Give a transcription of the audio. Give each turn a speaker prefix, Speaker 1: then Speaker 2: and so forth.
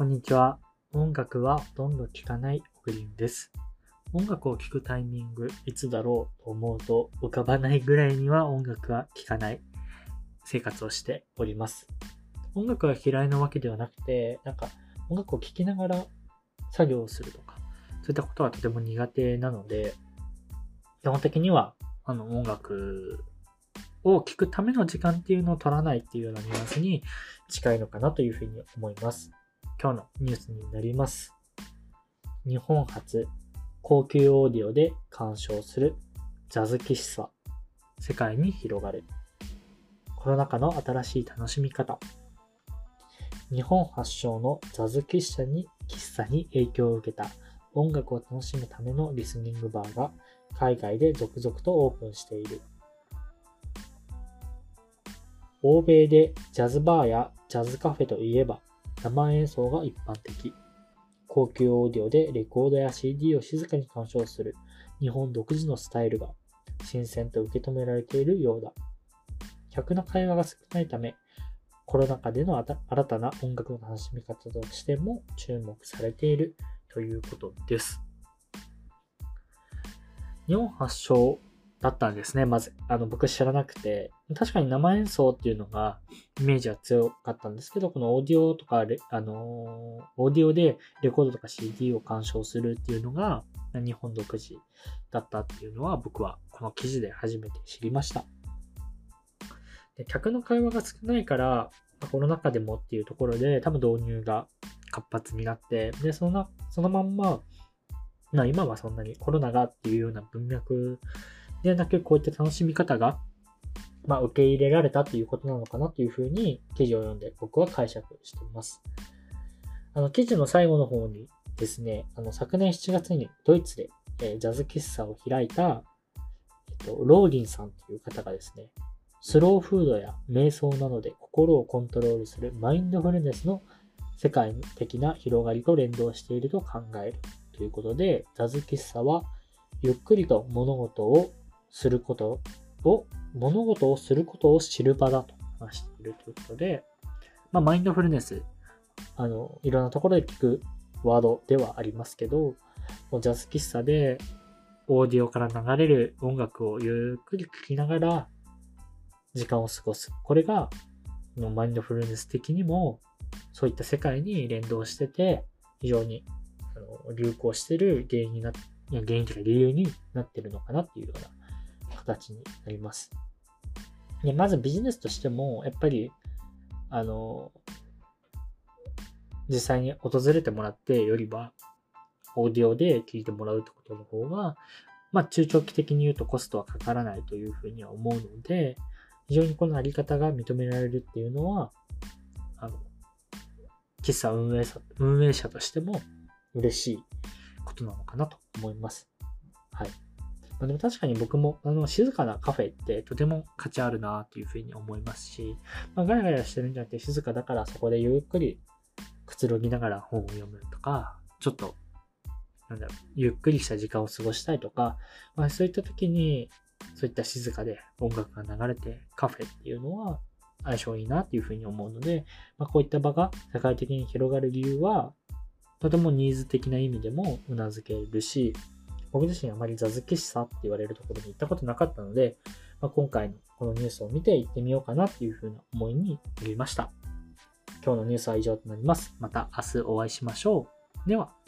Speaker 1: こんにちは。音楽はほとんど聴かないオグリンです。音楽を聴くタイミング、いつだろうと思うと浮かばないぐらいには音楽は聴かない生活をしております。音楽が嫌いなわけではなくて、なんか音楽を聴きながら作業をするとか、そういったことはとても苦手なので、基本的にはあの音楽を聴くための時間っていうのを取らないっていうようなニュアンスに近いのかなというふうに思います。今日のニュースになります。日本初高級オーディオで鑑賞するジャズ喫茶。世界に広がる。コロナ禍の新しい楽しみ方。日本発祥のジャズ喫茶に喫茶に影響を受けた。音楽を楽しむためのリスニングバーが海外で続々とオープンしている。欧米でジャズバーやジャズカフェといえば生演奏が一般的。高級オーディオでレコードや CD を静かに鑑賞する日本独自のスタイルが新鮮と受け止められているようだ。客の会話が少ないため、コロナ禍での新たな音楽の楽しみ方としても注目されているということです。日本発祥だったんですね、まず。あの、僕知らなくて。確かに生演奏っていうのが、イメージは強かったんですけど、このオーディオとか、あの、オーディオでレコードとか CD を鑑賞するっていうのが、日本独自だったっていうのは、僕はこの記事で初めて知りました。で客の会話が少ないから、コロナ禍でもっていうところで、多分導入が活発になって、で、そのそのまんま、まあ今はそんなにコロナがっていうような文脈でなく、こういった楽しみ方が、まあ、受け入れられたということなのかなというふうに記事を読んで僕は解釈しています。あの、記事の最後の方にですね、あの、昨年7月にドイツで、えー、ジャズ喫茶を開いた、えっと、ローリンさんという方がですね、スローフードや瞑想などで心をコントロールするマインドフルネスの世界的な広がりと連動していると考えるということで、ジャズ喫茶はゆっくりと物事をすることを、物事をすることを知る場だと話しているということで、まあ、マインドフルネス、あの、いろんなところで聞くワードではありますけど、ジャズ喫茶でオーディオから流れる音楽をゆっくり聴きながら時間を過ごす。これが、マインドフルネス的にも、そういった世界に連動してて、非常に流行してる原因にな、原因というか理由になってるのかなっていうような形になります。でまずビジネスとしても、やっぱり、あの、実際に訪れてもらってよりは、オーディオで聞いてもらうってことの方が、まあ中長期的に言うとコストはかからないというふうには思うので、非常にこのあり方が認められるっていうのは、あの、喫茶運営者運営者としても嬉しいことなのかなと思います。はい。まあ、でも確かに僕もあの静かなカフェってとても価値あるなというふうに思いますし、まあ、ガヤガヤしてるんじゃなくて静かだからそこでゆっくりくつろぎながら本を読むとか、ちょっと、なんだろう、ゆっくりした時間を過ごしたいとか、まあ、そういった時にそういった静かで音楽が流れてカフェっていうのは相性いいなっていうふうに思うので、まあ、こういった場が世界的に広がる理由はとてもニーズ的な意味でもうなずけるし、僕自身あまり座付けしさって言われるところに行ったことなかったので、まあ、今回のこのニュースを見て行ってみようかなっていうふうな思いになりました。今日のニュースは以上となります。また明日お会いしましょう。では。